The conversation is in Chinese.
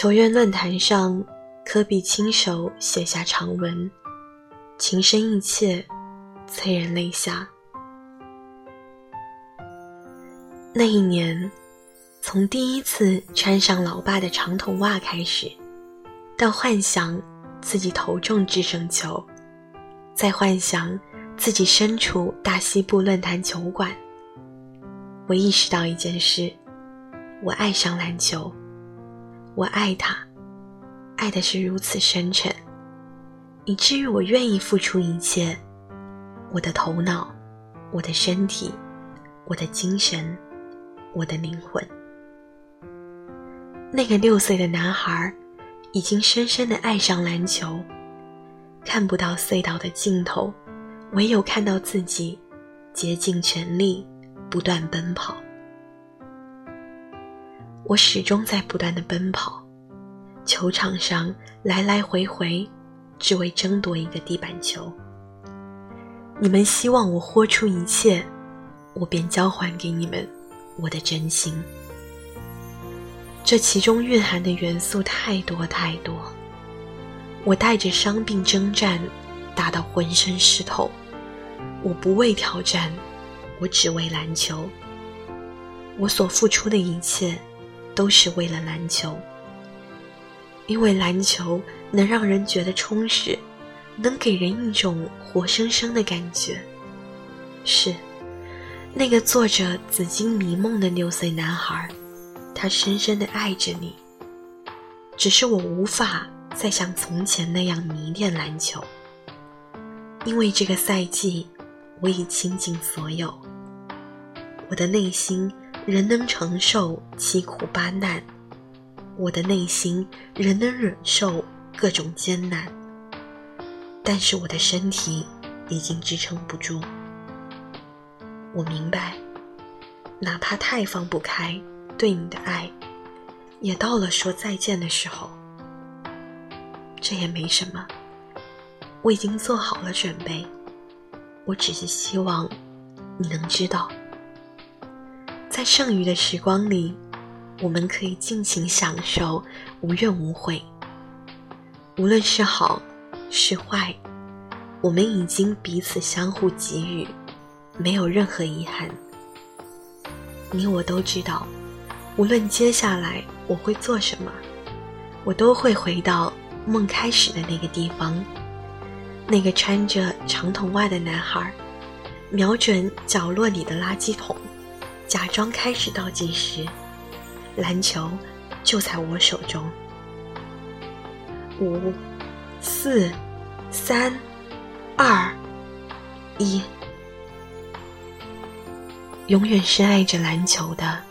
球员论坛上，科比亲手写下长文，情深意切，催人泪下。那一年，从第一次穿上老爸的长筒袜开始，到幻想自己投中制胜球，再幻想自己身处大西部论坛球馆，我意识到一件事：我爱上篮球。我爱他，爱的是如此深沉，以至于我愿意付出一切，我的头脑，我的身体，我的精神，我的灵魂。那个六岁的男孩，已经深深的爱上篮球，看不到隧道的尽头，唯有看到自己竭尽全力，不断奔跑。我始终在不断的奔跑，球场上来来回回，只为争夺一个地板球。你们希望我豁出一切，我便交还给你们我的真心。这其中蕴含的元素太多太多。我带着伤病征战，打到浑身湿透。我不为挑战，我只为篮球。我所付出的一切。都是为了篮球，因为篮球能让人觉得充实，能给人一种活生生的感觉。是，那个做着紫金迷梦的六岁男孩，他深深的爱着你。只是我无法再像从前那样迷恋篮球，因为这个赛季我已倾尽所有，我的内心。人能承受七苦八难，我的内心仍能忍受各种艰难，但是我的身体已经支撑不住。我明白，哪怕太放不开对你的爱，也到了说再见的时候。这也没什么，我已经做好了准备。我只是希望你能知道。在剩余的时光里，我们可以尽情享受，无怨无悔。无论是好是坏，我们已经彼此相互给予，没有任何遗憾。你我都知道，无论接下来我会做什么，我都会回到梦开始的那个地方，那个穿着长筒袜的男孩，瞄准角落里的垃圾桶。假装开始倒计时，篮球就在我手中。五、四、三、二、一，永远深爱着篮球的。